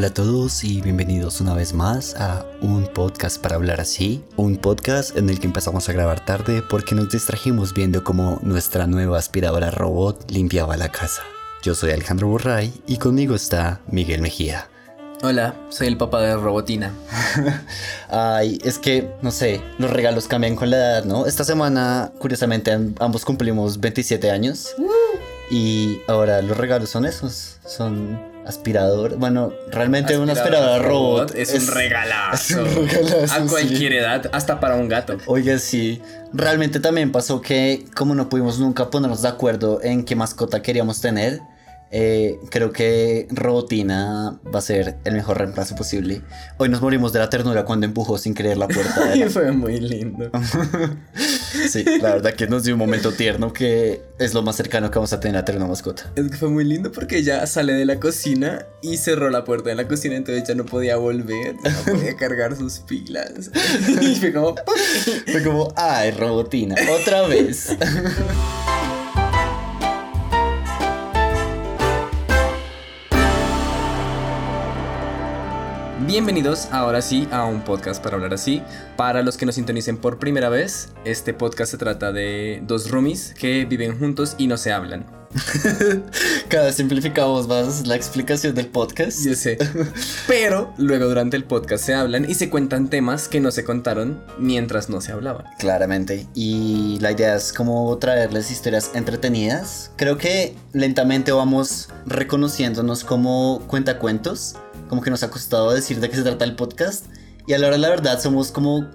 Hola a todos y bienvenidos una vez más a un podcast para hablar así, un podcast en el que empezamos a grabar tarde porque nos distrajimos viendo cómo nuestra nueva aspiradora robot limpiaba la casa. Yo soy Alejandro Borray y conmigo está Miguel Mejía. Hola, soy el papá de Robotina. Ay, es que, no sé, los regalos cambian con la edad, ¿no? Esta semana, curiosamente, ambos cumplimos 27 años. Y ahora los regalos son esos, son aspirador. Bueno, realmente un aspirador robot. Es, un regalazo. A cualquier edad, hasta para un gato. Oye, sí. Realmente también pasó que, como no pudimos nunca ponernos de acuerdo en qué mascota queríamos tener, eh, creo que Robotina va a ser el mejor reemplazo posible. Hoy nos morimos de la ternura cuando empujó sin querer la puerta. Y fue muy lindo. sí, la verdad que nos dio un momento tierno que es lo más cercano que vamos a tener a tener una mascota. Es que fue muy lindo porque ella sale de la cocina y cerró la puerta de la cocina, entonces ya no podía volver, no podía cargar sus pilas. y fue como... fue como, ay, Robotina, otra vez. Bienvenidos ahora sí a un podcast para hablar así. Para los que nos sintonicen por primera vez, este podcast se trata de dos roomies que viven juntos y no se hablan. Cada vez simplificamos más la explicación del podcast. Yo sé. Pero luego durante el podcast se hablan y se cuentan temas que no se contaron mientras no se hablaban. Claramente. Y la idea es como traerles historias entretenidas. Creo que lentamente vamos reconociéndonos como cuentacuentos como que nos ha costado decir de qué se trata el podcast. Y a la hora de la verdad somos como...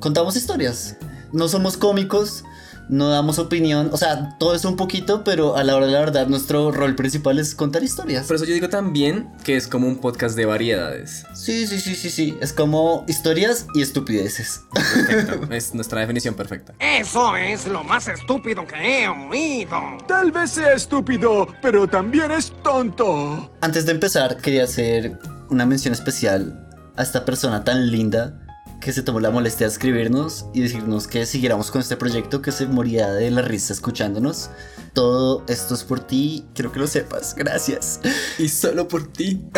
Contamos historias. No somos cómicos, no damos opinión, o sea, todo eso un poquito, pero a la hora de la verdad nuestro rol principal es contar historias. Por eso yo digo también que es como un podcast de variedades. Sí, sí, sí, sí, sí, es como historias y estupideces. Perfecto, es nuestra definición perfecta. Eso es lo más estúpido que he oído. Tal vez sea estúpido, pero también es tonto. Antes de empezar, quería hacer una mención especial a esta persona tan linda que se tomó la molestia de escribirnos y decirnos que siguiéramos con este proyecto, que se moría de la risa escuchándonos. Todo esto es por ti, quiero que lo sepas, gracias. Y solo por ti.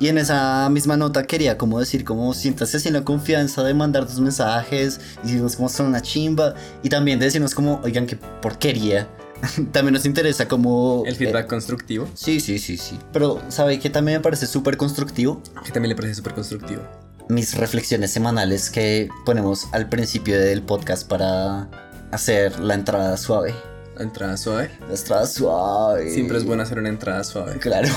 Y en esa misma nota quería como decir como siéntase así en la confianza de mandar tus mensajes y decirnos como son una chimba y también de decirnos como oigan qué porquería también nos interesa como... El feedback eh, constructivo. Sí, sí, sí, sí. Pero, ¿sabe que también me parece súper constructivo? Que también le parece súper constructivo. Mis reflexiones semanales que ponemos al principio del podcast para hacer la entrada suave. ¿La entrada suave? La entrada suave. Siempre es bueno hacer una entrada suave. Claro.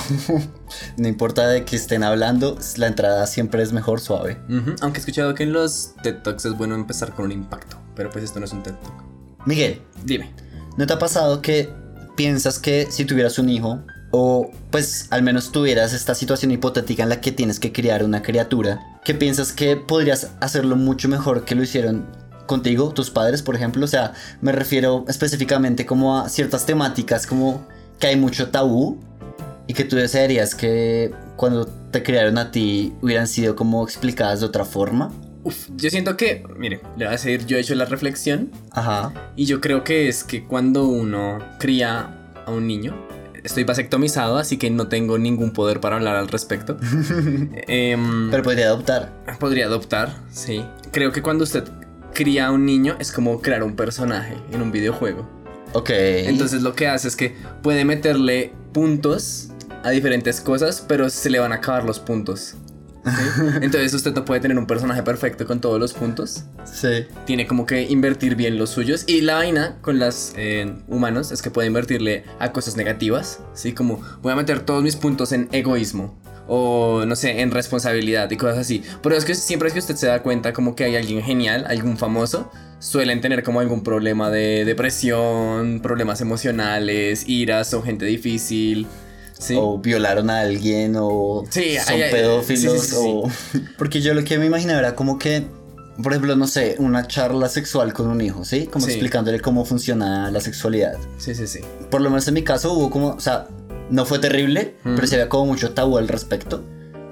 no importa de que estén hablando, la entrada siempre es mejor suave. Aunque he escuchado que en los TED Talks es bueno empezar con un impacto. Pero pues esto no es un TED Talk. Miguel. Dime. ¿No te ha pasado que piensas que si tuvieras un hijo, o pues al menos tuvieras esta situación hipotética en la que tienes que criar una criatura, que piensas que podrías hacerlo mucho mejor que lo hicieron contigo, tus padres, por ejemplo? O sea, me refiero específicamente como a ciertas temáticas, como que hay mucho tabú y que tú desearías que cuando te criaron a ti hubieran sido como explicadas de otra forma yo siento que, mire, le voy a decir, yo he hecho la reflexión. Ajá. Y yo creo que es que cuando uno cría a un niño, estoy vasectomizado, así que no tengo ningún poder para hablar al respecto. Em, Pero podría adoptar. Podría adoptar, sí. Creo que cuando usted cría a un niño es como crear un personaje en un videojuego. Ok. Entonces lo que hace es que puede meterle puntos a diferentes cosas, pero se le van a acabar los puntos. Entonces usted no puede tener un personaje perfecto con todos los puntos. Sí. Tiene como que invertir bien los suyos. Y la vaina con las eh, humanos es que puede invertirle a cosas negativas. ¿sí? Como voy a meter todos mis puntos en egoísmo. O no sé, en responsabilidad y cosas así. Pero es que siempre es que usted se da cuenta como que hay alguien genial, algún famoso, suelen tener como algún problema de depresión, problemas emocionales, iras o gente difícil o violaron a alguien o son pedófilos o porque yo lo que me imaginaba era como que por ejemplo, no sé, una charla sexual con un hijo, ¿sí? Como explicándole cómo funciona la sexualidad. Sí, sí, sí. Por lo menos en mi caso hubo como, o sea, no fue terrible, pero se había como mucho tabú al respecto.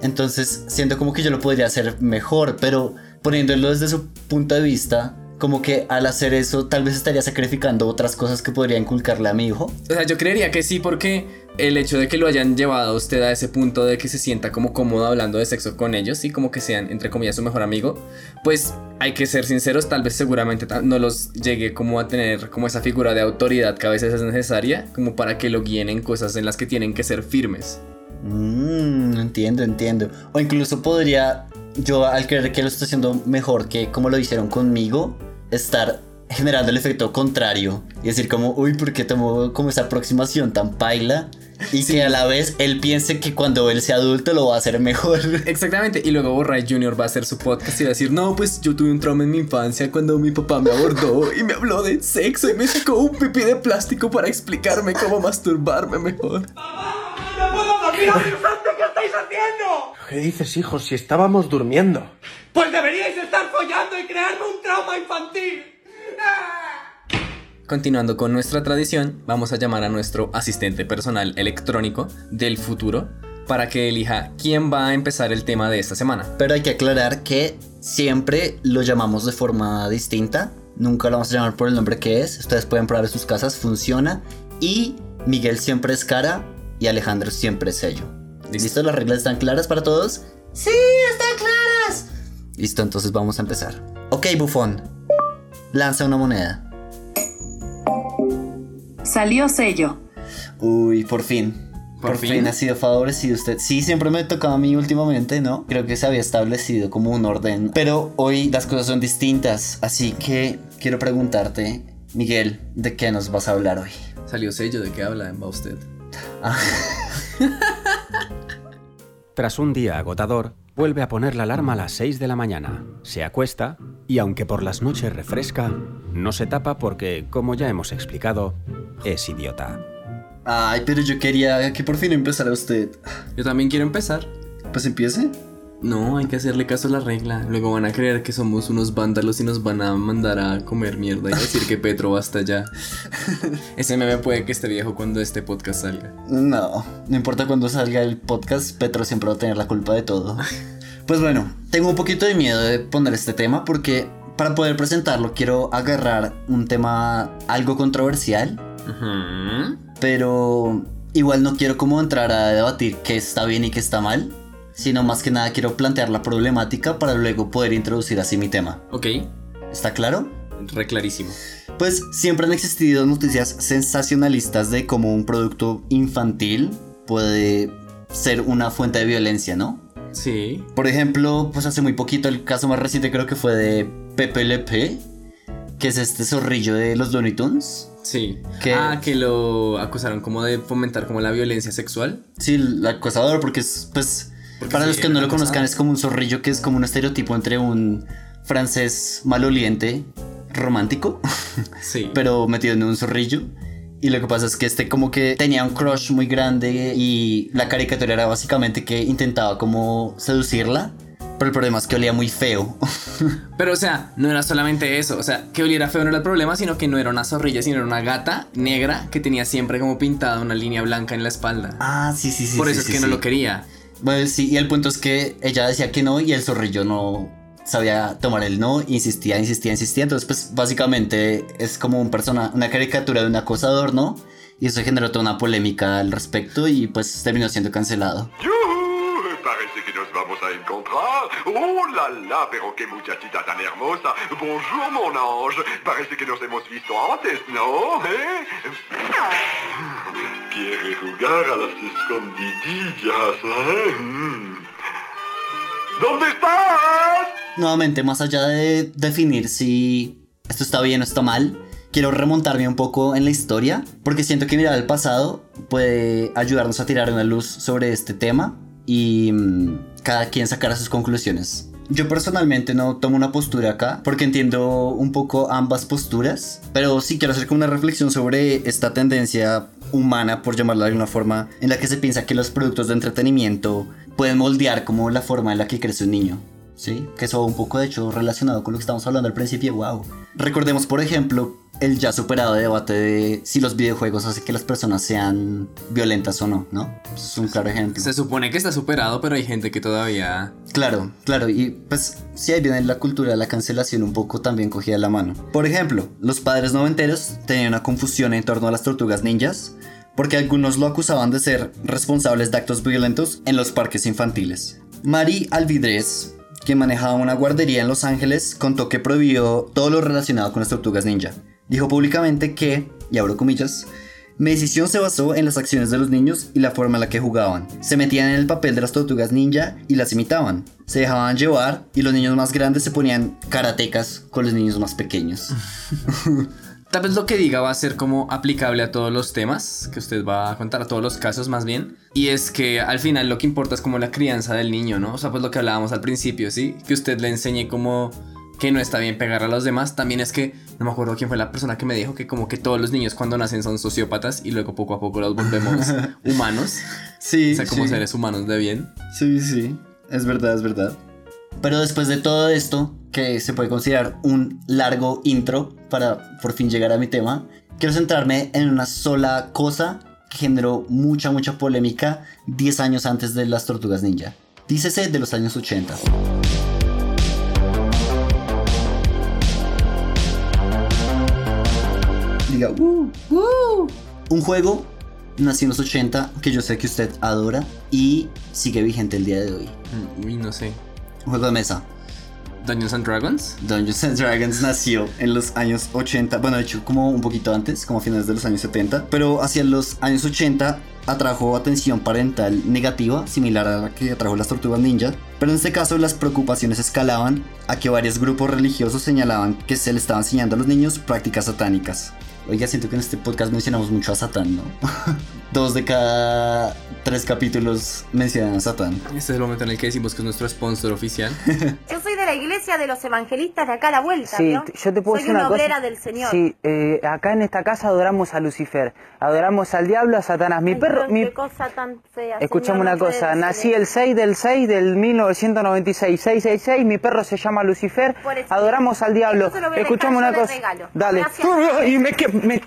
Entonces, siento como que yo lo podría hacer mejor, pero poniéndolo desde su punto de vista, como que al hacer eso tal vez estaría sacrificando otras cosas que podría inculcarle a mi hijo. O sea, yo creería que sí, porque el hecho de que lo hayan llevado a usted a ese punto de que se sienta como cómodo hablando de sexo con ellos y como que sean, entre comillas, su mejor amigo, pues hay que ser sinceros, tal vez seguramente no los llegue como a tener como esa figura de autoridad que a veces es necesaria, como para que lo guíen en cosas en las que tienen que ser firmes. Mmm, entiendo, entiendo. O incluso podría, yo al creer que lo estoy haciendo mejor que como lo hicieron conmigo, estar generando el efecto contrario y decir como, uy, ¿por qué tomó como esa aproximación tan paila? Y que a la vez él piense que cuando él sea adulto lo va a hacer mejor. Exactamente, y luego Borray Jr. va a hacer su podcast y va a decir, no, pues yo tuve un trauma en mi infancia cuando mi papá me abordó y me habló de sexo y me sacó un pipí de plástico para explicarme cómo masturbarme mejor. ¡No puedo dormir estáis haciendo? ¿Qué dices, hijo? Si estábamos durmiendo. Pues deberíais estar follando y crearme un trauma infantil. ¡Ah! Continuando con nuestra tradición, vamos a llamar a nuestro asistente personal electrónico del futuro para que elija quién va a empezar el tema de esta semana. Pero hay que aclarar que siempre lo llamamos de forma distinta. Nunca lo vamos a llamar por el nombre que es. Ustedes pueden probar en sus casas, funciona. Y Miguel siempre es cara y Alejandro siempre es sello. Listo. ¿Listo? ¿Las reglas están claras para todos? Sí, están claras. Listo, entonces vamos a empezar. Ok, bufón. Lanza una moneda. Salió sello. Uy, por fin. ¿Por Por, fin? fin? ha sido favorecido usted. Sí, siempre me tocaba a mí últimamente, ¿no? Creo que se había establecido como un orden. Pero hoy las cosas son distintas. Así que quiero preguntarte, Miguel, ¿de qué nos vas a hablar hoy? Salió sello, ¿de qué habla? Va usted. Tras un día agotador, vuelve a poner la alarma a las 6 de la mañana, se acuesta y aunque por las noches refresca, no se tapa porque, como ya hemos explicado, es idiota. Ay, pero yo quería que por fin empezara usted. Yo también quiero empezar. Pues empiece. No, hay que hacerle caso a la regla. Luego van a creer que somos unos vándalos y nos van a mandar a comer mierda y decir que Petro basta ya. Ese meme puede que esté viejo cuando este podcast salga. No, no importa cuando salga el podcast, Petro siempre va a tener la culpa de todo. Pues bueno, tengo un poquito de miedo de poner este tema porque para poder presentarlo quiero agarrar un tema algo controversial, pero igual no quiero como entrar a debatir qué está bien y qué está mal, sino más que nada quiero plantear la problemática para luego poder introducir así mi tema. Ok, ¿Está claro? re clarísimo. Pues siempre han existido noticias sensacionalistas de cómo un producto infantil puede ser una fuente de violencia, ¿no? Sí. Por ejemplo, pues hace muy poquito el caso más reciente creo que fue de Pepe Le Pe, que es este zorrillo de los Looney Tunes. Sí. Que- Ah, que lo acusaron como de fomentar como la violencia sexual. Sí, el acosador, porque es, pues, Porque para sí, los que no lo conozcan, acosador. es como un zorrillo que es como un estereotipo entre un francés maloliente romántico, Sí. pero metido en un zorrillo. Y lo que pasa es que este como que tenía un crush muy grande y la caricatura era básicamente que intentaba como seducirla, pero el problema es que olía muy feo. Pero, o sea, no era solamente eso. O sea, que oliera feo no era el problema, sino que no era una zorrilla, sino era una gata negra que tenía siempre como pintada una línea blanca en la espalda. ah, sí, sí, sí. Por sí, eso es sí, que no lo quería. Bueno, sí, y el punto es que ella decía que no y el zorrillo no sabía tomar el no, insistía, insistía, insistía. Entonces, pues básicamente es como un persona, una caricatura de un acosador, ¿no? Y eso generó toda una polémica al respecto y pues terminó siendo cancelado. Nos vamos a encontrar. ¡Oh, la la! Pero qué muchachita tan hermosa. Bonjour, mon ange. Parece que nos hemos visto antes, ¿no? ¿Eh? Quiere jugar a las escondidillas, ¿eh? Mm. ¿Dónde estás? Nuevamente, más allá de definir si esto está bien o está mal, quiero remontarme un poco en la historia, porque siento que mirar al pasado puede ayudarnos a tirar una luz sobre este tema y mm, cada quien sacará sus conclusiones. Yo personalmente no tomo una postura acá porque entiendo un poco ambas posturas, pero sí quiero hacer como una reflexión sobre esta tendencia humana, por llamarla de alguna forma, en la que se piensa que los productos de entretenimiento pueden moldear como la forma en la que crece un niño. ¿Sí? Que eso va un poco, de hecho, relacionado con lo que estamos hablando al principio, wow. Recordemos, por ejemplo, el ya superado debate de si los videojuegos hacen que las personas sean violentas o no, ¿no? Es un claro ejemplo. Se supone que está superado, pero hay gente que todavía... Claro, claro, y pues sí ahí viene la cultura de la cancelación un poco también cogida de la mano. Por ejemplo, los padres noventeros tenían una confusión en torno a las tortugas ninjas, porque algunos lo acusaban de ser responsables de actos violentos en los parques infantiles. Marie Alvidrez, que manejaba una guardería en Los Ángeles, contó que prohibió todo lo relacionado con las tortugas ninja. Dijo públicamente que, y abro comillas, mi decisión se basó en las acciones de los niños y la forma en la que jugaban. Se metían en el papel de las tortugas ninja y las imitaban. Se dejaban llevar y los niños más grandes se ponían karatecas con los niños más pequeños. Tal vez lo que diga va a ser como aplicable a todos los temas que usted va a contar, a todos los casos más bien. Y es que al final lo que importa es como la crianza del niño, ¿no? O sea, pues lo que hablábamos al principio, ¿sí? Que usted le enseñe como que no está bien pegar a los demás. También es que, no me acuerdo quién fue la persona que me dijo que como que todos los niños cuando nacen son sociópatas y luego poco a poco los volvemos humanos. Sí. O sea, como sí. seres humanos de bien. Sí, sí, es verdad, es verdad. Pero después de todo esto, que se puede considerar un largo intro para por fin llegar a mi tema, quiero centrarme en una sola cosa que generó mucha, mucha polémica 10 años antes de las tortugas ninja. Dícese de los años 80. Diga, "Uh, uh". Un juego nació en los 80 que yo sé que usted adora y sigue vigente el día de hoy. Mm, Uy, no sé. Un juego de mesa. Dungeons and Dragons. Dungeons and Dragons nació en los años 80, bueno, de hecho, como un poquito antes, como a finales de los años 70, pero hacia los años 80 atrajo atención parental negativa, similar a la que atrajo las tortugas ninja, pero en este caso las preocupaciones escalaban a que varios grupos religiosos señalaban que se le estaban enseñando a los niños prácticas satánicas. Oiga, siento que en este podcast mencionamos mucho a Satán, ¿no? Dos de cada tres capítulos mencionan a Satán. Este es el momento en el que decimos que es nuestro sponsor oficial. Yo soy de la iglesia de los evangelistas de acá a la vuelta, Sí, t- yo te puedo soy decir una una obrera cosa. del Señor. Sí, eh, acá en esta casa adoramos a Lucifer, adoramos al diablo, a Satanás. Mi Ay, perro, mi... qué cosa tan fea. Escuchame una no cosa, nací el 6 del 6 del 1996, 666, mi perro se llama Lucifer, adoramos al diablo. Escuchame una cosa. regalo. Dale. Gracias. Y me, me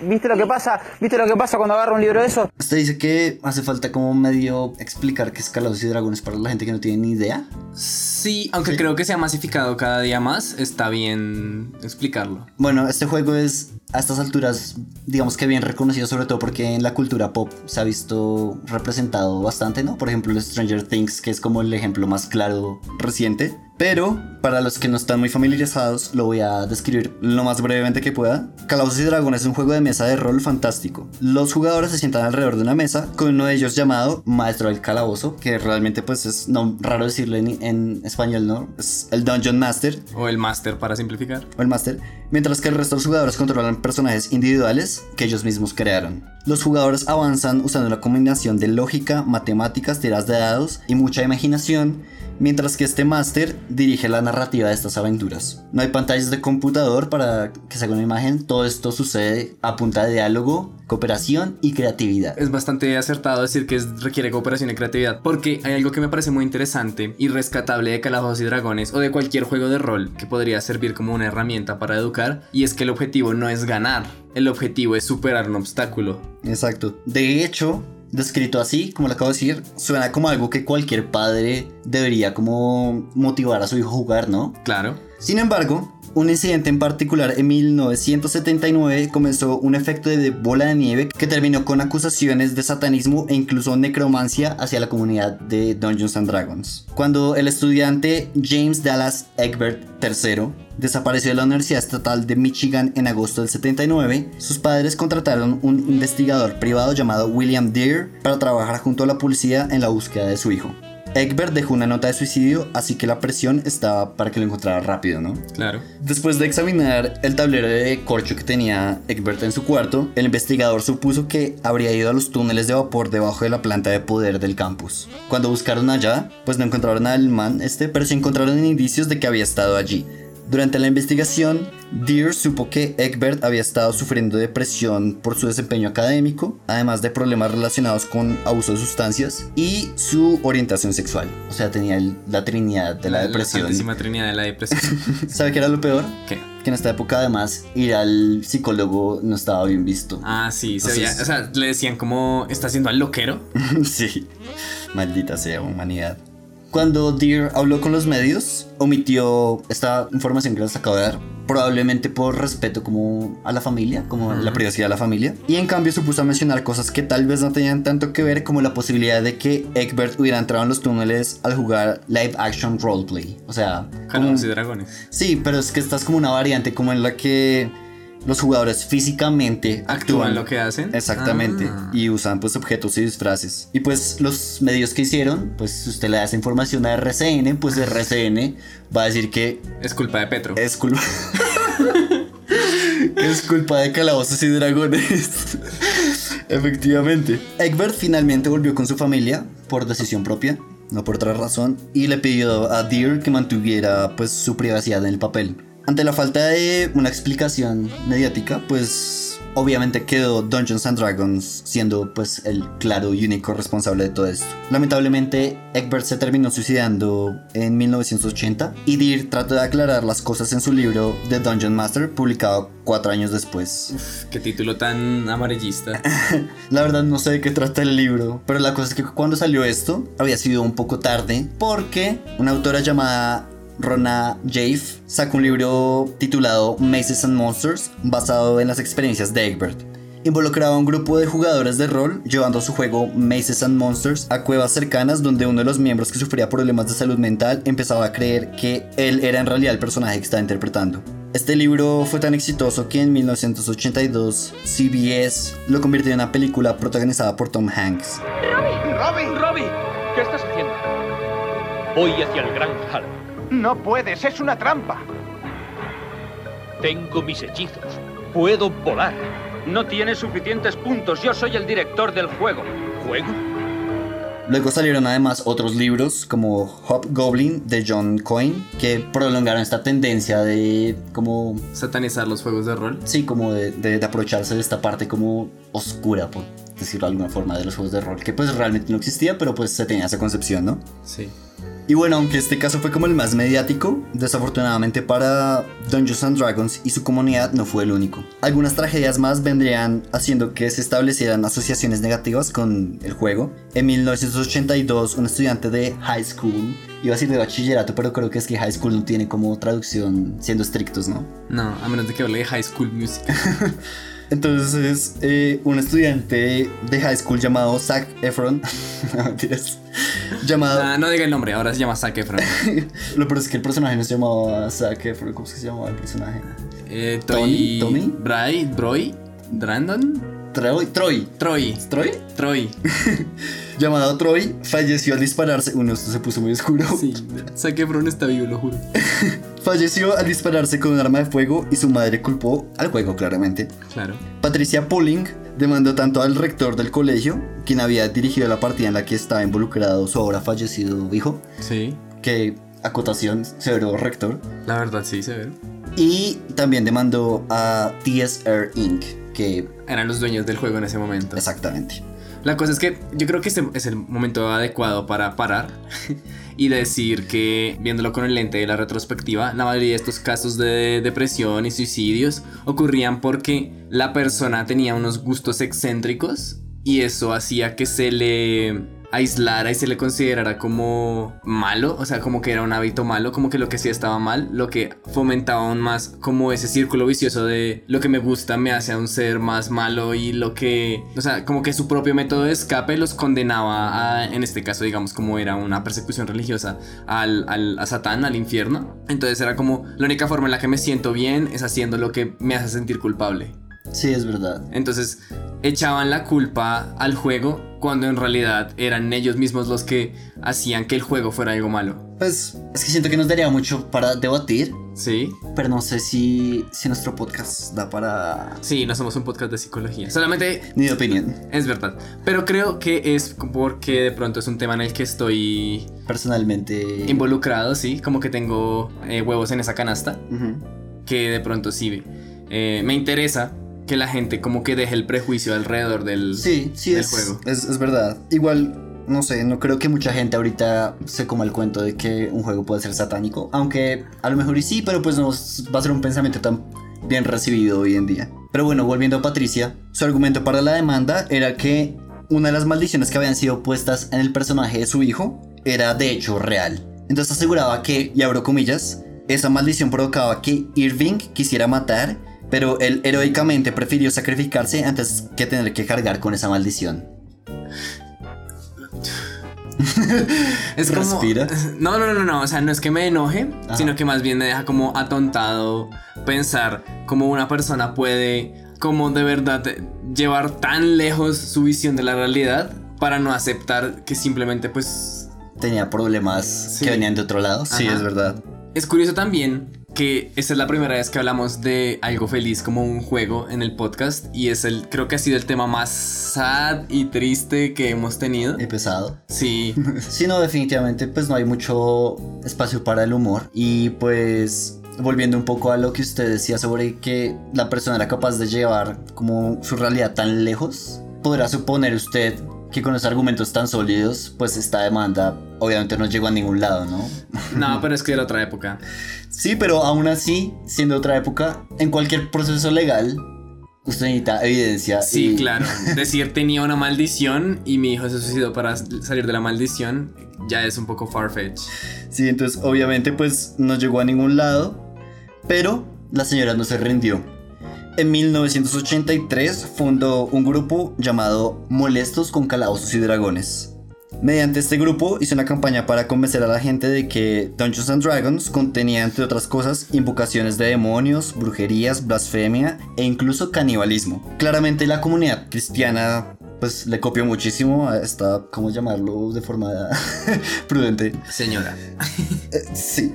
¿Viste lo que pasa? ¿Viste lo que pasa cuando agarro un libro de eso? Usted dice que hace falta como medio explicar qué es Calabozos y Dragones para la gente que no tiene ni idea. Sí, aunque creo que se ha masificado cada día más, está bien explicarlo. Bueno, este juego es a estas alturas, digamos que bien reconocido, sobre todo porque en la cultura pop se ha visto representado bastante, ¿no? Por ejemplo, el Stranger Things, que es como el ejemplo más claro reciente. Pero, para los que no están muy familiarizados, lo voy a describir lo más brevemente que pueda. Calabozos y Dragones es un juego de mesa de rol fantástico. Los jugadores se sientan alrededor de una mesa con uno de ellos llamado Maestro del Calabozo, que realmente pues es no, raro decirlo en, en español, ¿no? Es el Dungeon Master, O el Master para simplificar. o el máster, mientras que el resto de los jugadores controlan personajes individuales que ellos mismos crearon. Los jugadores avanzan usando una combinación de lógica, matemáticas, tiras de dados y mucha imaginación, mientras que este máster dirige la narrativa de estas aventuras. No hay pantallas de computador para que se haga una imagen, todo esto sucede a punta de diálogo, cooperación y creatividad. Es bastante acertado decir que es- requiere cooperación y creatividad, porque hay algo que me parece muy interesante y rescatable de Calabozos y Dragones o de cualquier juego de rol que podría servir como una herramienta para educar, y es que el objetivo no es ganar, el objetivo es superar un obstáculo. Exacto. De hecho, descrito así, como lo acabo de decir, suena como algo que cualquier padre debería como motivar a su hijo a jugar, ¿no? Claro. Sin embargo, un incidente en particular en 1979 comenzó un efecto de bola de nieve que terminó con acusaciones de satanismo e incluso necromancia hacia la comunidad de Dungeons and Dragons. Cuando el estudiante James Dallas Egbert III desapareció de la Universidad Estatal de Michigan en agosto del 79, sus padres contrataron un investigador privado llamado William Deere para trabajar junto a la policía en la búsqueda de su hijo. Egbert dejó una nota de suicidio, así que la presión estaba para que lo encontrara rápido, ¿no? Claro. Después de examinar el tablero de corcho que tenía Egbert en su cuarto, el investigador supuso que habría ido a los túneles de vapor debajo de la planta de poder del campus. Cuando buscaron allá, pues no encontraron al man este, pero sí encontraron indicios de que había estado allí. Durante la investigación, Deere supo que Egbert había estado sufriendo depresión por su desempeño académico, además de problemas relacionados con abuso de sustancias y su orientación sexual. O sea, tenía la trinidad de la, depresión. santísima trinidad de la depresión. ¿Sabe qué era lo peor? ¿Qué? Que en esta época además ir al psicólogo no estaba bien visto. Ah, sí, se Entonces- veía- o sea, le decían como está haciendo al loquero. sí, maldita sea humanidad. Cuando Deere habló con los medios, omitió esta información que les acabo de dar, probablemente por respeto como a la familia, como la privacidad de la familia, y en cambio se puso a mencionar cosas que tal vez no tenían tanto que ver como la posibilidad de que Egbert hubiera entrado en los túneles al jugar live action roleplay. O sea, como- y dragones. sí, pero es que esta es como una variante como en la que los jugadores físicamente Actúan actúan lo que hacen. Exactamente. Ah. Y usan pues objetos y disfraces. Y pues los medios que hicieron, pues si usted le da esa información a RCN, pues RCN va a decir que Es culpa de Petro. es culpa. es culpa de calabozos y dragones. Efectivamente. Egbert finalmente volvió con su familia por decisión propia, no por otra razón, y le pidió a Deere que mantuviera pues su privacidad en el papel. Ante la falta de una explicación mediática, pues obviamente quedó Dungeons and Dragons siendo pues el claro y único responsable de todo esto. Lamentablemente, Egbert se terminó suicidando en 1980 y Deere trató de aclarar las cosas en su libro The Dungeon Master, publicado cuatro años después. Qué título tan amarillista. La verdad no sé de qué trata el libro, pero la cosa es que cuando salió esto había sido un poco tarde porque una autora llamada Rona Jaffe sacó un libro titulado Mazes and Monsters basado en las experiencias de Egbert. Involucraba a un grupo de jugadores de rol llevando su juego Mazes and Monsters a cuevas cercanas donde uno de los miembros que sufría problemas de salud mental empezaba a creer que él era en realidad el personaje que estaba interpretando. Este libro fue tan exitoso que en 1982 CBS lo convirtió en una película protagonizada por Tom Hanks. ¡Robin! ¡Robin! ¿Qué estás haciendo? Voy hacia el gran hall. No puedes, es una trampa. Tengo mis hechizos. Puedo volar. No tienes suficientes puntos. Yo soy el director del juego. ¿Juego? Luego salieron además otros libros como Hobgoblin de John Coyne que prolongaron esta tendencia de como Satanizar los juegos de rol. sí como de, de- de aprovecharse de esta parte como oscura por decirlo de alguna forma de los juegos de rol que pues realmente no existía pero pues se tenía esa concepción no Sí. Y bueno, aunque este caso fue como el más mediático, desafortunadamente para Dungeons and Dragons y su comunidad no fue el único. Algunas tragedias más vendrían haciendo que se establecieran asociaciones negativas con el juego. En 1982, un estudiante de high school, iba a decir de bachillerato, pero creo que es que high school no tiene como traducción siendo estrictos, ¿no? No, a menos de que hable de High School Music. Entonces, eh, un estudiante de high school llamado Zac Efron, llamado... Ah, no diga el nombre, ahora se llama Zac Efron. Lo peor es que el personaje no se llamaba Zac Efron, ¿cómo es que se llamaba el personaje? Eh, Tony, Tommy. Bray, Broy, Brandon, Troy, Troy, Troy, Troy, Troy. llamado Troy, falleció al dispararse. Uno, esto se puso muy oscuro. Sí, Zac Efron está vivo, lo juro. Falleció al dispararse con un arma de fuego y su madre culpó al juego, claramente. Claro. Patricia Pulling demandó tanto al rector del colegio, quien había dirigido la partida en la que estaba involucrado su ahora fallecido hijo, Sí, que acotación, severo rector, la verdad sí, se ve. y también demandó a TSR Inc., que Eran los dueños del juego en ese momento. exactamente. La cosa es que yo creo que este es el momento adecuado para parar y decir que, viéndolo con el lente de la retrospectiva, la mayoría de estos casos de depresión y suicidios ocurrían porque la persona tenía unos gustos excéntricos y eso hacía que se le aislara y se le considerara como malo, o sea, como que era un hábito malo, como que lo que sí estaba mal, lo que fomentaba aún más como ese círculo vicioso de lo que me gusta me hace a un ser más malo y lo que, o sea, como que su propio método de escape los condenaba a, en este caso, digamos, como era una persecución religiosa al, al- a Satán, al infierno. Entonces era como la única forma en la que me siento bien es haciendo lo que me hace sentir culpable. Sí, es verdad. Entonces, echaban la culpa al juego cuando en realidad eran ellos mismos los que hacían que el juego fuera algo malo. Pues es que siento que nos daría mucho para debatir, ¿Sí? pero no sé si, si nuestro podcast da para... Sí, no somos un podcast de psicología. Solamente Ni de opinión. es verdad. Pero creo que es porque de pronto es un tema en el que estoy Personalmente... involucrado, sí. Como que tengo eh, huevos en esa canasta. Que de pronto sí eh, me interesa que la gente como que deje el prejuicio alrededor del, Sí, sí, del es, juego. es, es verdad. Igual, no sé, no creo que mucha gente ahorita se coma el cuento de que un juego puede ser satánico. Aunque a lo mejor y sí, pero pues no va a ser un pensamiento tan bien recibido hoy en día. Pero bueno, volviendo a Patricia, su argumento para la demanda era que una de las maldiciones que habían sido puestas en el personaje de su hijo era de hecho real. Entonces aseguraba que, y abro comillas, esa maldición provocaba que Irving quisiera matar, pero él heroicamente prefirió sacrificarse antes que tener que cargar con esa maldición. Es como- Respira. No, no, no, no, o sea, no es que me enoje, Ajá. sino que más bien me deja como atontado pensar cómo una persona puede, como de verdad, llevar tan lejos su visión de la realidad para no aceptar que simplemente, pues... Tenía problemas Sí. que venían de otro lado. Sí, es verdad. Es curioso también que esta es la primera vez que hablamos de algo feliz como un juego en el podcast y es el, creo que ha sido el tema más sad y triste que hemos tenido. Y pesado. Sí, Sí, no, definitivamente, pues no hay mucho espacio para el humor. Y pues, volviendo un poco a lo que usted decía sobre que la persona era capaz de llevar como su realidad tan lejos, podrá suponer usted que con los argumentos tan sólidos, pues esta demanda obviamente no llegó a ningún lado, ¿no? no, pero es que era otra época. Sí, pero aún así, siendo otra época, en cualquier proceso legal, usted necesita evidencia. Sí, y- claro. Decir tenía una maldición y mi hijo se suicidó para salir de la maldición ya es un poco farfetch. Sí, entonces obviamente pues no llegó a ningún lado, pero la señora no se rindió. En 1983 fundó un grupo llamado Molestos con Calabozos y Dragones. Mediante este grupo hizo una campaña para convencer a la gente de que Dungeons and Dragons contenía entre otras cosas invocaciones de demonios, brujerías, blasfemia e incluso canibalismo. Claramente la comunidad cristiana pues le copió muchísimo a esta, ¿cómo llamarlo de forma prudente? Señora. Eh, sí.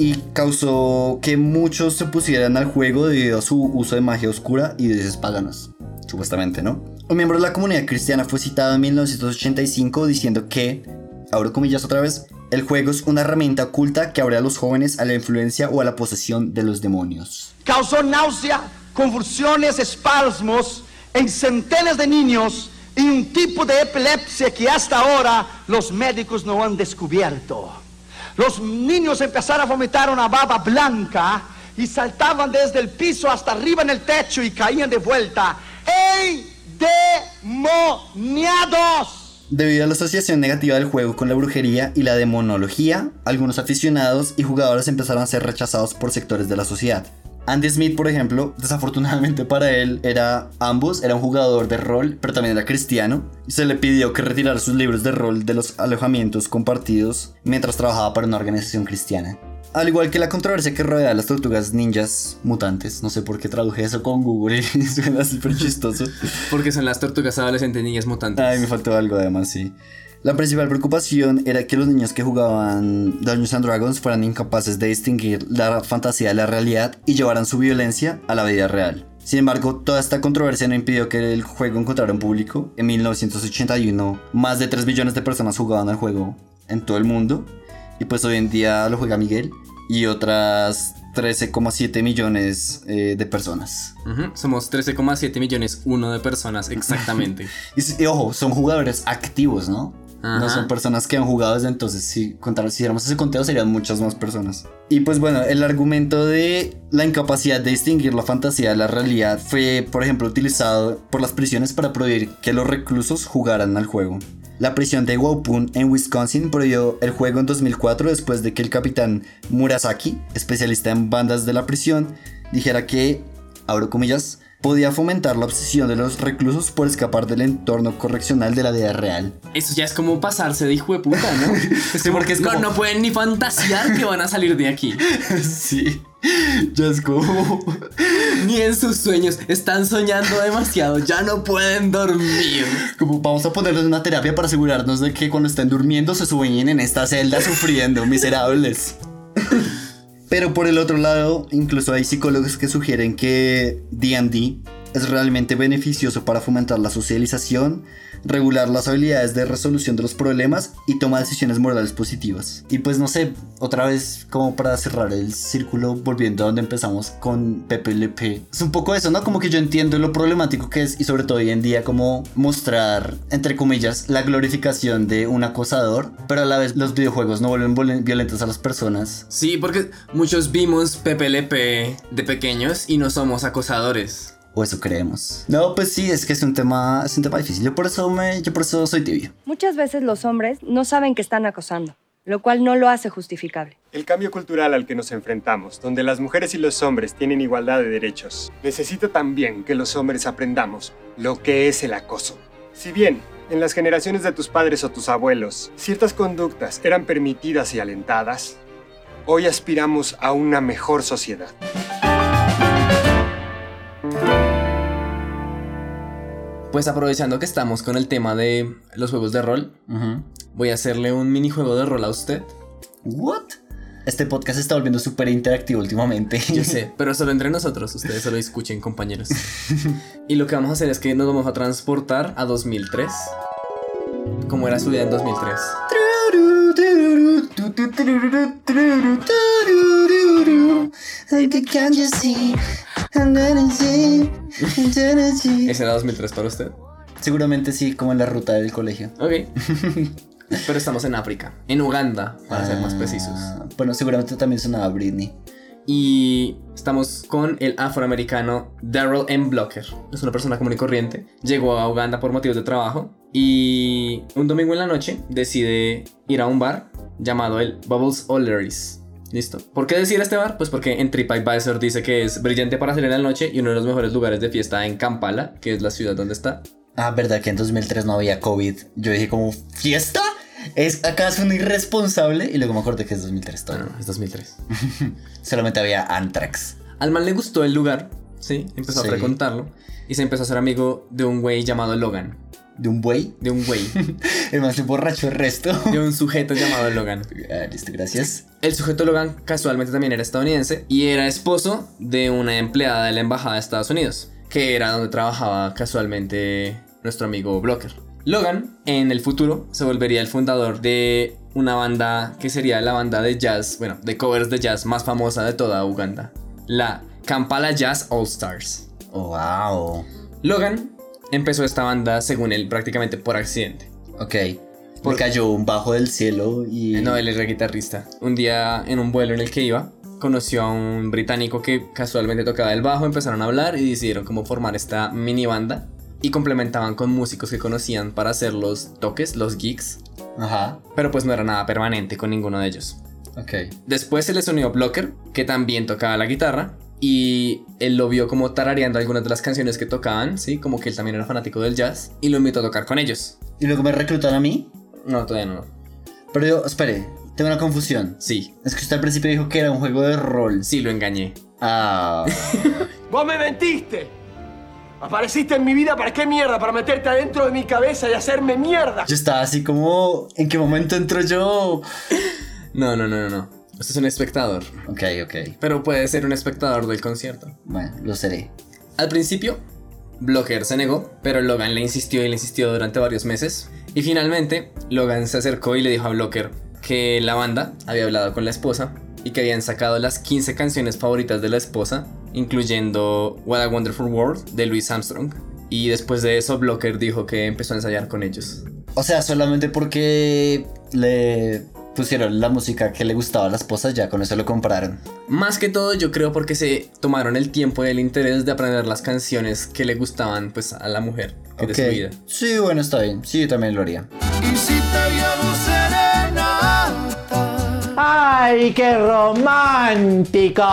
Y causó que muchos se pusieran al juego debido a su uso de magia oscura y dioses paganos. Supuestamente, ¿no? Un miembro de la comunidad cristiana fue citado en 1985 diciendo que, abro comillas otra vez, el juego es una herramienta oculta que abre a los jóvenes a la influencia o a la posesión de los demonios. causó náusea, convulsiones, espasmos en centenas de niños y un tipo de epilepsia que hasta ahora los médicos no han descubierto. Los niños empezaron a vomitar una baba blanca y saltaban desde el piso hasta arriba en el techo y caían de vuelta. ¡Endemoniados! Debido a la asociación negativa del juego con la brujería y la demonología, algunos aficionados y jugadores empezaron a ser rechazados por sectores de la sociedad. Andy Smith, por ejemplo, desafortunadamente para él, era ambos, era un jugador de rol, pero también era cristiano, y se le pidió que retirara sus libros de rol de los alojamientos compartidos mientras trabajaba para una organización cristiana. Al igual que la controversia que rodea a las tortugas ninjas mutantes, no sé por qué traduje eso con Google y suena súper chistoso. Porque son las tortugas adolescentes niñas mutantes. Ay, me faltó algo además, sí. La principal preocupación era que los niños que jugaban Dungeons and Dragons fueran incapaces de distinguir la fantasía de la realidad y llevaran su violencia a la vida real. Sin embargo, toda esta controversia no impidió que el juego encontrara un público. En 1981, más de 3 billones de personas jugaban al juego en todo el mundo. Y pues hoy en día lo juega Miguel y otras 13,7 millones eh, de personas. Somos 13,7 millones uno de personas exactamente. Y ojo, son jugadores activos, ¿no? No son personas que han jugado desde entonces. Si, contar, si hiciéramos ese conteo serían muchas más personas. Y pues bueno, el argumento de la incapacidad de distinguir la fantasía de la realidad fue, por ejemplo, utilizado por las prisiones para prohibir que los reclusos jugaran al juego. La prisión de Waupun en Wisconsin prohibió el juego en 2004 después de que el capitán Murasaki, especialista en bandas de la prisión, dijera que, abro comillas, podía fomentar la obsesión de los reclusos por escapar del entorno correccional de la vida real. Eso ya es como pasarse de hijo de puta, ¿no? Sí, porque es no, como- no pueden ni fantasear que van a salir de aquí. sí. Ya es como. Ni en sus sueños. Están soñando demasiado. Ya no pueden dormir. Como vamos a ponerles una terapia para asegurarnos de que cuando estén durmiendo se sueñen en esta celda sufriendo, miserables. Pero por el otro lado, incluso hay psicólogos que sugieren que DD es realmente beneficioso para fomentar la socialización, regular las habilidades de resolución de los problemas y tomar decisiones morales positivas. Y pues no sé, otra vez como para cerrar el círculo, volviendo a donde empezamos con PPLP. Es un poco eso, ¿no? Como que yo entiendo lo problemático que es y sobre todo hoy en día como mostrar, entre comillas, la glorificación de un acosador, pero a la vez los videojuegos no vuelven violentos a las personas. Sí, porque muchos vimos PPLP de pequeños y no somos acosadores. O eso creemos. No, pues sí, es que es un tema, es un tema difícil. Yo por eso me, yo por eso soy tibio. Muchas veces los hombres no saben que están acosando, lo cual no lo hace justificable. El cambio cultural al que nos enfrentamos, donde las mujeres y los hombres tienen igualdad de derechos, necesita también que los hombres aprendamos lo que es el acoso. Si bien, en las generaciones de tus padres o tus abuelos, ciertas conductas eran permitidas y alentadas, hoy aspiramos a una mejor sociedad. Pues aprovechando que estamos con el tema de los juegos de rol, voy a hacerle un minijuego de rol a usted. ¿What? Este podcast se está volviendo súper interactivo últimamente. Yo sé, pero solo entre nosotros, ustedes solo escuchen, compañeros. y lo que vamos a hacer es que nos vamos a transportar a 2003. ¿Cómo era su vida en 2003? ¿Ese era 2003 para usted? Seguramente sí, como en la ruta del colegio. Ok. Pero estamos en África, en Uganda, para ser más precisos. Ah, Bueno, seguramente también sonaba Britney. Y estamos con el afroamericano Daryl M. Blocker. Es una persona común y corriente. Llegó a Uganda por motivos de trabajo. Y un domingo en la noche decide ir a un bar llamado el Bubbles O'Leary's. ¿Listo? ¿Por qué decir este bar? Pues porque en TripAdvisor dice que es brillante para salir en la noche y uno de los mejores lugares de fiesta en Kampala, que es la ciudad donde está. Ah, ¿verdad que en 2003 no había COVID? Yo dije como, ¿fiesta? ¿Es acaso un irresponsable? Y luego me acordé que es 2003 todo. No, no, es 2003. Solamente había Anthrax. Al man le gustó el lugar, ¿sí? Empezó Sí. a frecuentarlo y se empezó a ser amigo de un güey llamado Logan. ¿De un buey? De un güey. El más borracho el resto. de un sujeto llamado Logan. Ah, listo, gracias. El sujeto Logan casualmente también era estadounidense y era esposo de una empleada de la embajada de Estados Unidos, que era donde trabajaba casualmente nuestro amigo Blocker. Logan, en el futuro, se volvería el fundador de una banda que sería la banda de jazz, bueno, de covers de jazz más famosa de toda Uganda, la Kampala Jazz All Stars. Oh, wow. Logan empezó esta banda, según él, prácticamente por accidente. Ok. Porque cayó un bajo del cielo y. No, él era guitarrista. Un día en un vuelo en el que iba, conoció a un británico que casualmente tocaba el bajo, empezaron a hablar y decidieron cómo formar esta mini banda. Y complementaban con músicos que conocían para hacer los toques, los gigs. Ajá. Pero pues no era nada permanente con ninguno de ellos. Ok. Después se les unió Blocker, que también tocaba la guitarra. Y él lo vio como tarareando algunas de las canciones que tocaban, ¿sí? Como que él también era fanático del jazz. Y lo invitó a tocar con ellos. ¿Y luego me reclutan a mí? No, todavía no. Pero yo, espere, tengo una confusión. Sí. Es que usted al principio dijo que era un juego de rol. Sí, lo engañé. Ah. ¡Vos me mentiste! Apareciste en mi vida para qué mierda, para meterte adentro de mi cabeza y hacerme mierda. Yo estaba así como, ¿en qué momento entro yo? No, no, no, no, no. Usted es un espectador. Ok, ok. Pero puede ser un espectador del concierto. Bueno, lo seré. Al principio, Blocker se negó, pero Logan le insistió y le insistió durante varios meses. Y finalmente, Logan se acercó y le dijo a Blocker que la banda había hablado con la esposa y que habían sacado las 15 canciones favoritas de la esposa, incluyendo What a Wonderful World de Louis Armstrong. Y después de eso, Blocker dijo que empezó a ensayar con ellos. O sea, solamente porque le pusieron la música que le gustaba a la esposa, ya con eso lo compraron. Más que todo, yo creo porque se tomaron el tiempo y el interés de aprender las canciones que le gustaban pues a la mujer que de su vida. Sí, bueno, está bien. Sí, yo también lo haría. Y si te llevo serenata. ¡Ay, qué romántica!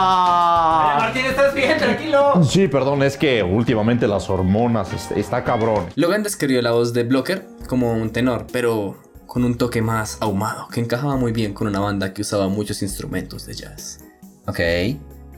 Martín, ¿estás bien? Tranquilo. Sí, perdón, es que últimamente las hormonas est- está cabrón. Logan describió la voz de Blocker como un tenor, pero con un toque más ahumado, que encajaba muy bien con una banda que usaba muchos instrumentos de jazz. Ok.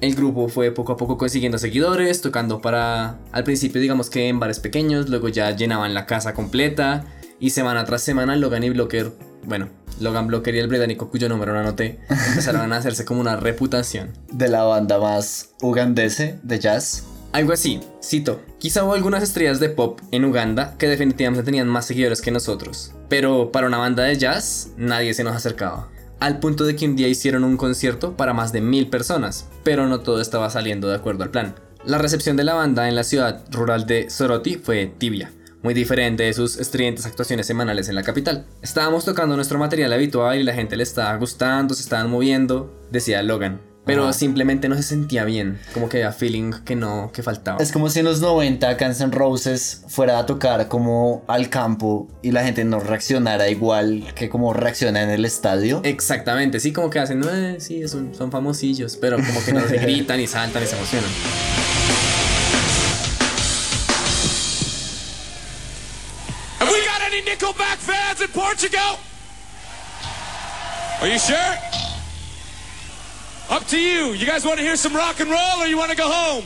El grupo fue poco a poco consiguiendo seguidores, tocando para, al principio digamos que en bares pequeños, luego ya llenaban la casa completa y semana tras semana Logan y Blocker, bueno, Logan Blocker y el británico cuyo número no anoté, empezaron a hacerse como una reputación. De la banda más ugandese de jazz. Algo así, cito, quizá hubo algunas estrellas de pop en Uganda que definitivamente tenían más seguidores que nosotros, pero para una banda de jazz nadie se nos acercaba. Al punto de que un día hicieron un concierto para más de mil personas, pero no todo estaba saliendo de acuerdo al plan. La recepción de la banda en la ciudad rural de Soroti fue tibia, muy diferente de sus estridentes actuaciones semanales en la capital. Estábamos tocando nuestro material habitual y la gente le estaba gustando, se estaban moviendo, decía Logan. Pero simplemente no se sentía bien, como que había feeling que no, que faltaba. Es como si en los 90 Guns N' Roses fuera a tocar como al campo y la gente no reaccionara igual que como reacciona en el estadio. Exactamente, sí, como que hacen, eh, sí, son, son famosillos, pero como que no se gritan y saltan y se emocionan. Have we got any Nickelback fans in Portugal? Are you sure? Up to you. You guys want to hear some rock and roll or you want to go home?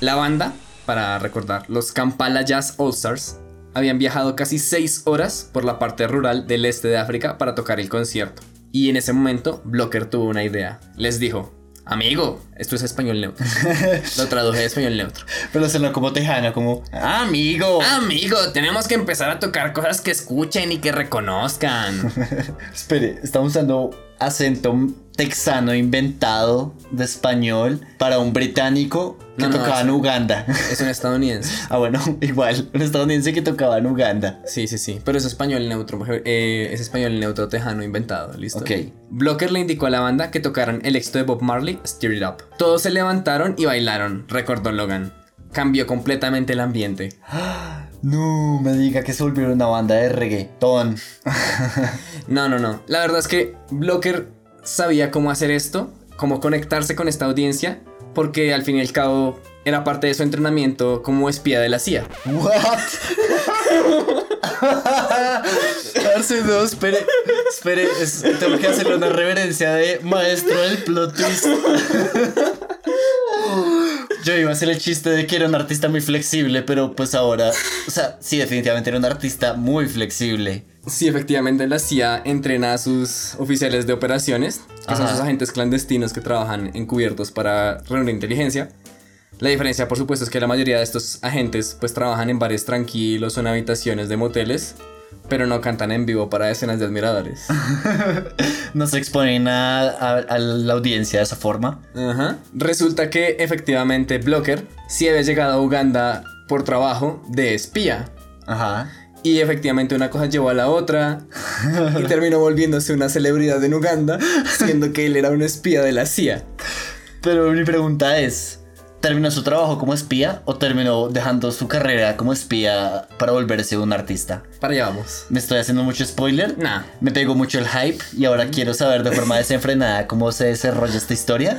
La banda, para recordar, los Kampala Jazz All Stars, habían viajado casi 6 horas por la parte rural del este de África para tocar el concierto. Y en ese momento, Blocker tuvo una idea. Les dijo, amigo, esto es español neutro. Lo traduje de español neutro. Pero sonó como tejano, como amigo. Amigo, tenemos que empezar a tocar cosas que escuchen y que reconozcan. Espere, estamos usando acento texano inventado de español para un británico que No, no, tocaba es- en Uganda. Es un estadounidense. Ah, bueno, igual, un estadounidense que tocaba en Uganda. Sí, sí, sí. Pero es español neutro. eh, es español neutro tejano inventado. ¿Listo? Ok. Blocker le indicó a la banda que tocaran el éxito de Bob Marley, Steer It Up. Todos se levantaron y bailaron, recordó Logan. Cambió completamente el ambiente. No, me diga que se volvieron una banda de reggaetón. No, no, no. La verdad es que Blocker sabía cómo hacer esto, cómo conectarse con esta audiencia, porque al fin y al cabo era parte de su entrenamiento como espía de la CIA. What? Parce, no, espere, espere, es- tengo que hacerle una reverencia de maestro del plot twist. Yo iba a hacer el chiste de que era un artista muy flexible, pero pues ahora, o sea, sí, definitivamente era un artista muy flexible. Sí, efectivamente la CIA entrena a sus oficiales de operaciones, que son Ajá. sus agentes clandestinos que trabajan encubiertos para reunir inteligencia. La diferencia, por supuesto, es que la mayoría de estos agentes pues trabajan en bares tranquilos o en habitaciones de moteles, pero no cantan en vivo para escenas de admiradores. No se exponen a, a- a la audiencia de esa forma. Ajá. Resulta que efectivamente Blocker sí había llegado a Uganda por trabajo de espía. Ajá. Y efectivamente una cosa llevó a la otra y terminó volviéndose una celebridad en Uganda, siendo que él era un espía de la CIA. Pero mi pregunta es, ¿terminó su trabajo como espía o terminó dejando su carrera como espía para volverse un artista? Para allá vamos. ¿Me estoy haciendo mucho spoiler? Nah. Me pegó mucho el hype y ahora quiero saber de forma desenfrenada cómo se desarrolla esta historia.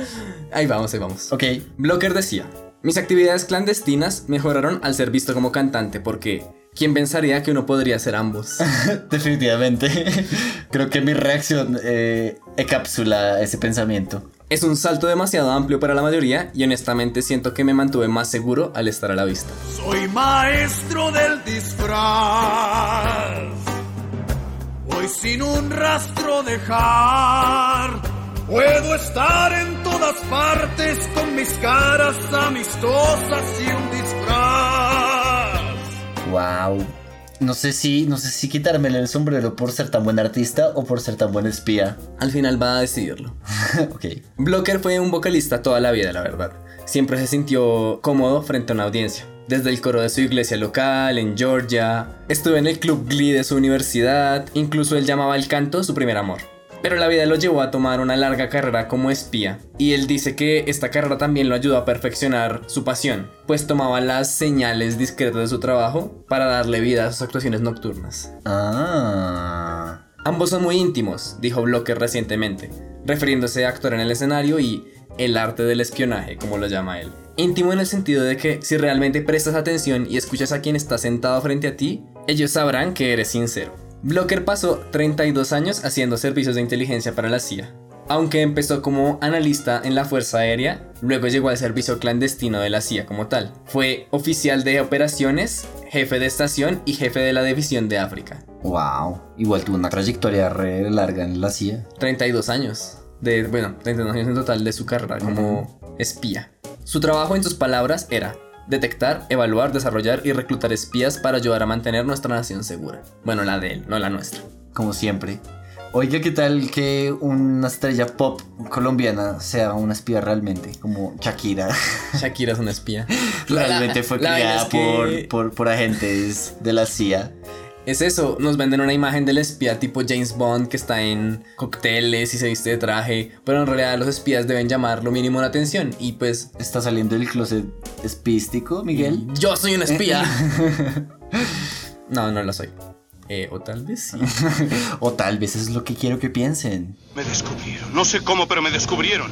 Ahí vamos, ahí vamos. Ok. Blocker decía, mis actividades clandestinas mejoraron al ser visto como cantante porque... ¿Quién pensaría que uno podría ser ambos? Definitivamente. Creo que mi reacción eh, encapsula ese pensamiento. Es un salto demasiado amplio para la mayoría y honestamente siento que me mantuve más seguro al estar a la vista. Soy maestro del disfraz. Voy sin un rastro dejar. Puedo estar en todas partes con mis caras amistosas y un disfraz. Wow. No sé si, no sé si quitármele el sombrero por ser tan buen artista o por ser tan buen espía. Al final va a decidirlo. ok. Blocker fue un vocalista toda la vida, la verdad. Siempre se sintió cómodo frente a una audiencia. Desde el coro de su iglesia local, en Georgia, estuvo en el club Glee de su universidad, incluso él llamaba el canto su primer amor. Pero la vida lo llevó a tomar una larga carrera como espía, y él dice que esta carrera también lo ayudó a perfeccionar su pasión, pues tomaba las señales discretas de su trabajo para darle vida a sus actuaciones nocturnas. Ah. Ambos son muy íntimos, dijo Blocker recientemente, refiriéndose a actuar en el escenario y el arte del espionaje, como lo llama él. Íntimo en el sentido de que si realmente prestas atención y escuchas a quien está sentado frente a ti, ellos sabrán que eres sincero. Blocker pasó 32 años haciendo servicios de inteligencia para la CIA. Aunque empezó como analista en la Fuerza Aérea, luego llegó al servicio clandestino de la CIA como tal. Fue oficial de operaciones, jefe de estación y jefe de la división de África. Wow. Igual tuvo una trayectoria re larga en la CIA. 32 años. De, bueno, 32 años en total de su carrera como espía. Su trabajo, en sus palabras, era detectar, evaluar, desarrollar y reclutar espías para ayudar a mantener nuestra nación segura. Bueno, la de él, no la nuestra. Como siempre. Oiga, ¿qué tal que una estrella pop colombiana sea una espía realmente? Como Shakira. Shakira es una espía. realmente fue la es que- por, por, por agentes de la CIA. Es eso, nos venden una imagen del espía tipo James Bond que está en cócteles y se viste de traje, pero en realidad los espías deben llamar lo mínimo la atención y pues... ¿Está saliendo del closet espístico, Miguel? Yo soy un espía. no, no lo soy. Eh, o tal vez sí. o tal vez es lo que quiero que piensen. Me descubrieron. No sé cómo, pero me descubrieron.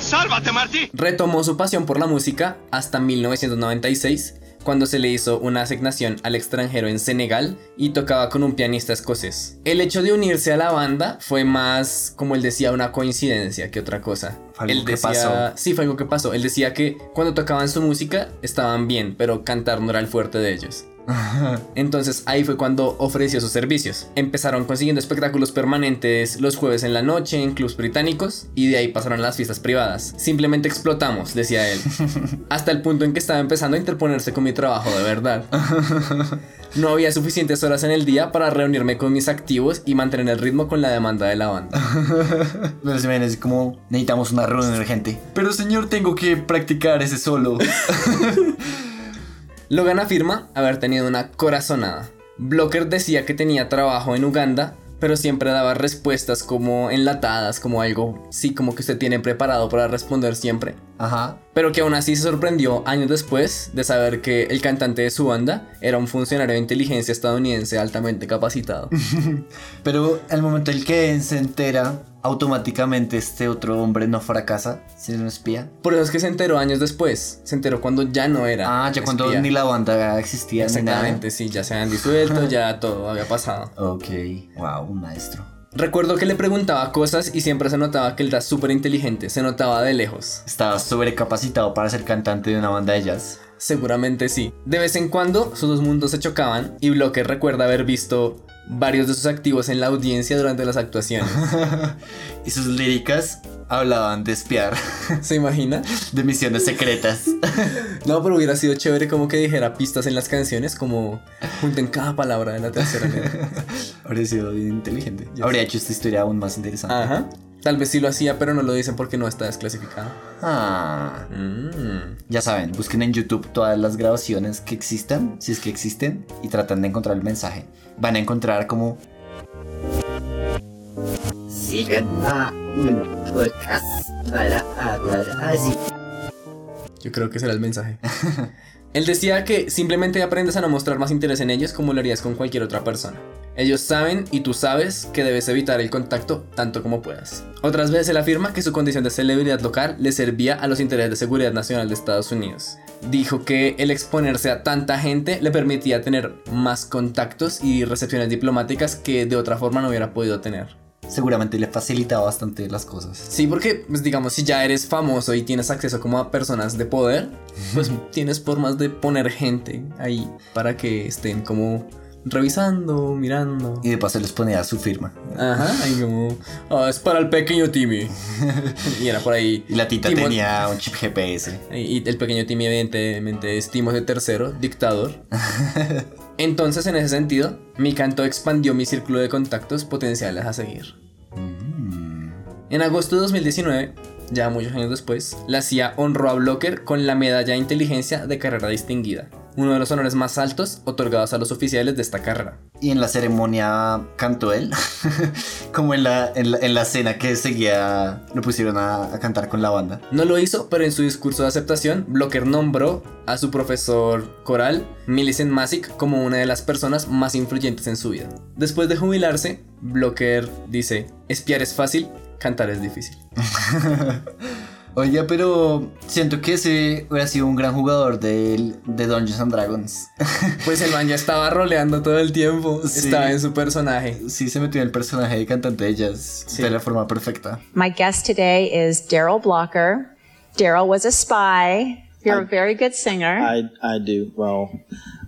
¡Sálvate, Marty! Retomó su pasión por la música hasta 1996, cuando se le hizo una asignación al extranjero en Senegal y tocaba con un pianista escocés. El hecho de unirse a la banda fue más, como él decía, una coincidencia que otra cosa. Fue algo él que decía, pasó. Sí, fue algo que pasó. Él decía que cuando tocaban su música estaban bien, pero cantar no era el fuerte de ellos. Entonces ahí fue cuando ofreció sus servicios. Empezaron consiguiendo espectáculos permanentes los jueves en la noche en clubs británicos y de ahí pasaron a las fiestas privadas. Simplemente explotamos, decía él. Hasta el punto en que estaba empezando a interponerse con mi trabajo de verdad. No había suficientes horas en el día para reunirme con mis activos y mantener el ritmo con la demanda de la banda. Pero se me es como necesitamos una reunión urgente. Pero señor, tengo que practicar ese solo. Logan afirma haber tenido una corazonada. Blocker decía que tenía trabajo en Uganda, pero siempre daba respuestas como enlatadas, como algo, sí, como que usted tiene preparado para responder siempre. Ajá. Pero que aún así se sorprendió años después de saber que el cantante de su banda era un funcionario de inteligencia estadounidense altamente capacitado. Pero al momento en que se entera, automáticamente este otro hombre no fracasa, si es un espía. Por eso es que se enteró años después. Se enteró cuando ya no era. Ah, ya cuando espía. ni la banda existía ni nada. Exactamente, sí, ya se habían disuelto, ya todo había pasado. Ok, wow, un maestro. Recuerdo que le preguntaba cosas y siempre se notaba que él era súper inteligente, se notaba de lejos. Estaba sobrecapacitado para ser cantante de una banda de jazz. Seguramente sí. De vez en cuando sus dos mundos se chocaban y Blocker recuerda haber visto varios de sus activos en la audiencia durante las actuaciones. y sus líricas hablaban de espiar. ¿Se imagina? De misiones secretas. No, pero hubiera sido chévere como que dijera pistas en las canciones, como junten cada palabra de la tercera letra. Habría sido bien inteligente. Habría hecho esta historia aún más interesante. Ajá. Tal vez sí lo hacía, pero no lo dicen porque no está desclasificado. Ah. Mm. Ya saben, busquen en YouTube todas las grabaciones que existan, si es que existen, y tratan de encontrar el mensaje. Van a encontrar como Sigan a un podcast para hablar así. Yo creo que será el mensaje. Él decía que simplemente aprendes a no mostrar más interés en ellos como lo harías con cualquier otra persona. Ellos saben y tú sabes que debes evitar el contacto tanto como puedas. Otras veces él afirma que su condición de celebridad local le servía a los intereses de seguridad nacional de Estados Unidos. Dijo que el exponerse a tanta gente le permitía tener más contactos y recepciones diplomáticas que de otra forma no hubiera podido tener. seguramente le facilitaba bastante las cosas. Sí, porque, pues digamos, si ya eres famoso y tienes acceso como a personas de poder, pues tienes formas de poner gente ahí para que estén como revisando, mirando. Y de paso les ponía su firma. Ajá, ahí como, "Ah, es para el pequeño Timmy. y era por ahí. Y la tita tenía un chip GPS. Y el pequeño Timmy, evidentemente, es Timothy III, dictador. Entonces, en ese sentido, mi canto expandió mi círculo de contactos potenciales a seguir. En agosto de 2019, ya muchos años después, la CIA honró a Blocker con la medalla de inteligencia de carrera distinguida, uno de los honores más altos otorgados a los oficiales de esta carrera. Y en la ceremonia cantó él. Como en la, en la, en la cena que seguía, lo pusieron a, a cantar con la banda. No lo hizo, pero en su discurso de aceptación, Blocker nombró a su profesor coral, Millicent Masick, como una de las personas más influyentes en su vida. Después de jubilarse, Blocker dice, espiar es fácil, cantar es difícil. Oiga, pero siento que ese hubiera sido un gran jugador de, de Dungeons and Dragons. Pues el man ya estaba roleando todo el tiempo. Sí. Estaba en su personaje. Sí, se metió en el personaje de cantante de jazz de la forma perfecta. My guest today is Daryl Blocker. Daryl was a spy. You're a very good singer. I I do. Well,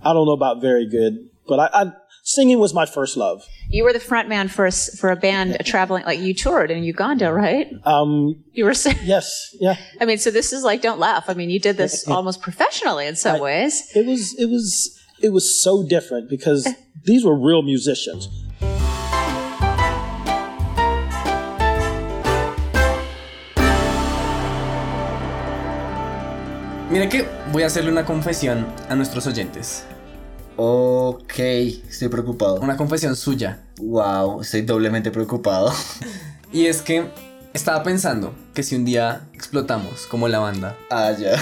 I don't know about very good, but I, I singing was my first love. You were the front man for a, s- for a band traveling, like you toured in Uganda, right? Um, You were singing. yes, yeah. I mean, so this is like, don't laugh. I mean, you did this almost professionally in some ways. It was it was it was so different because these were real musicians. Mira que voy a hacerle una confesión a nuestros oyentes. Ok, estoy preocupado. Una confesión suya. Wow, estoy doblemente preocupado. Y es que estaba pensando que si un día explotamos como la banda. Ah, ya.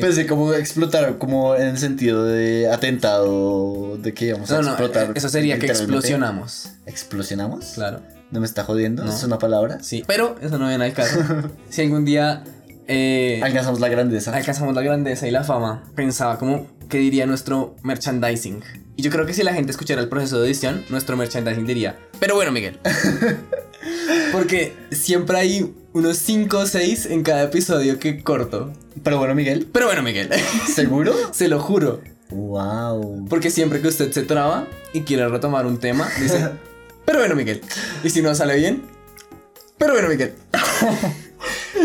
Pensé como explotar, como en el sentido de atentado, de que íbamos a No, no, explotar. eso sería que explosionamos. ¿Explosionamos? Claro. ¿No me está jodiendo? No. ¿Es una palabra? Sí, pero eso no viene al caso. si algún día eh, Alcanzamos la grandeza. alcanzamos la grandeza y la fama, pensaba como que diría nuestro merchandising. Y yo creo que si la gente escuchara el proceso de edición, nuestro merchandising diría, pero bueno, Miguel. Porque siempre hay unos 5 o 6 en cada episodio que corto. Pero bueno, Miguel. Pero bueno, Miguel. ¿Seguro? Se lo juro. Wow. Porque siempre que usted se traba y quiere retomar un tema, dice, pero bueno, Miguel. Y si no sale bien, pero bueno, Miguel.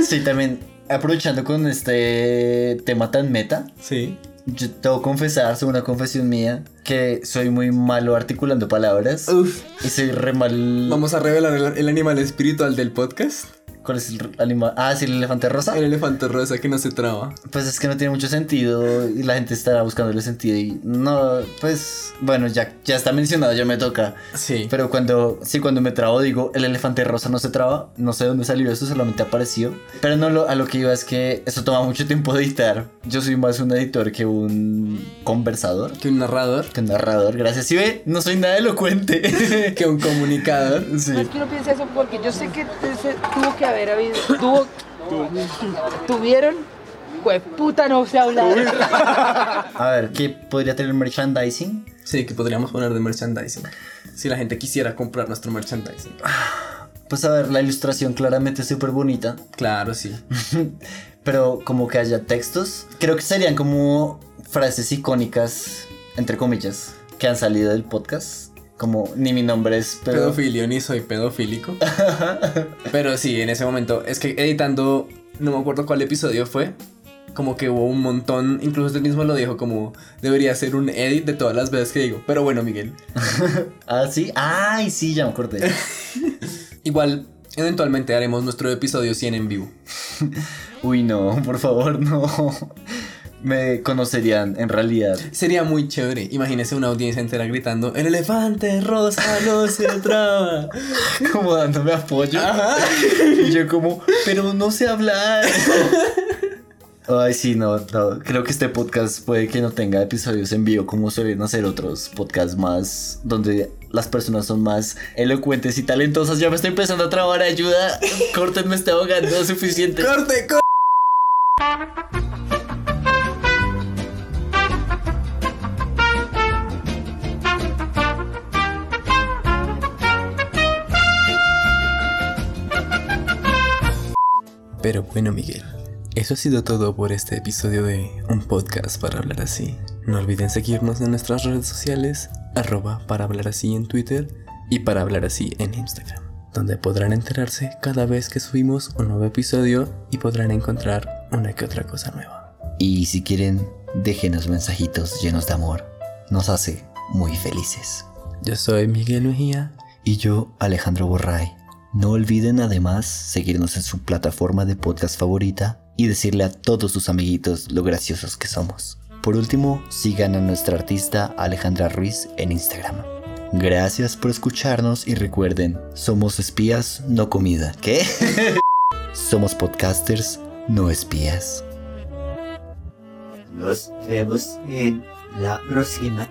Sí, también aprovechando con este tema tan meta. Sí. Yo tengo que confesar, es una confesión mía, que soy muy malo articulando palabras. Uf. Y soy re mal. Vamos a revelar el, el animal espiritual del podcast. ¿Cuál es el animal? Ah, sí, el elefante rosa. El elefante rosa que no se traba. Pues es que no tiene mucho sentido y la gente estará buscándole sentido y no, pues bueno, ya, ya está mencionado, ya me toca. Sí. Pero cuando, sí, cuando me trabo digo, el elefante rosa no se traba, no sé dónde salió eso, solamente apareció. Pero no, lo, a lo que iba es que eso toma mucho tiempo de editar. Yo soy más un editor que un conversador. Que un narrador. Que un narrador, gracias. Si ve, no soy nada elocuente. que un comunicador. Sí. No es que uno piense eso porque yo sé que ese tuvo que haber habido. Tuvo, tuvieron. Pues puta, no sé hablar. A ver, ¿qué podría tener merchandising? Sí, que podríamos poner de merchandising. Si la gente quisiera comprar nuestro merchandising. Pues a ver, la ilustración claramente es súper bonita. Claro, sí. Pero como que haya textos. Creo que serían como frases icónicas, entre comillas, que han salido del podcast. Como ni mi nombre es pero... Pedofilio, ni soy pedofílico. Pero sí, en ese momento. Es que editando, no me acuerdo cuál episodio fue. Como que hubo un montón, incluso usted mismo lo dijo, como debería ser un edit de todas las veces que digo. Pero bueno, Miguel. ah, sí. Ay, sí, ya me acordé. Igual, eventualmente haremos nuestro episodio 100 en vivo. Uy, no, por favor, no. Me conocerían en realidad. Sería muy chévere. Imagínese una audiencia entera gritando: El elefante rosa no se traba. Como dándome apoyo. Ajá. Y yo, como, pero no sé hablar. Ay, sí, no, no. Creo que este podcast puede que no tenga episodios en vivo como suelen hacer otros podcasts más donde las personas son más elocuentes y talentosas. Ya me estoy empezando a trabar, ayuda. Córtenme, estoy ahogando suficiente. ¡Corte, corte! Pero bueno, Miguel, eso ha sido todo por este episodio de Un Podcast para hablar así. No olviden seguirnos en nuestras redes sociales, arroba para hablar así en Twitter y para hablar así en Instagram, donde podrán enterarse cada vez que subimos un nuevo episodio y podrán encontrar una que otra cosa nueva. Y si quieren, déjenos mensajitos llenos de amor. Nos hace muy felices. Yo soy Miguel Mejía. Y yo, Alejandro Borray. No olviden además seguirnos en su plataforma de podcast favorita y decirle a todos sus amiguitos lo graciosos que somos. Por último, sigan a nuestra artista Alejandra Ruiz en Instagram. Gracias por escucharnos y recuerden, somos espías, no comida. ¿Qué? somos podcasters, no espías. Nos vemos en la próxima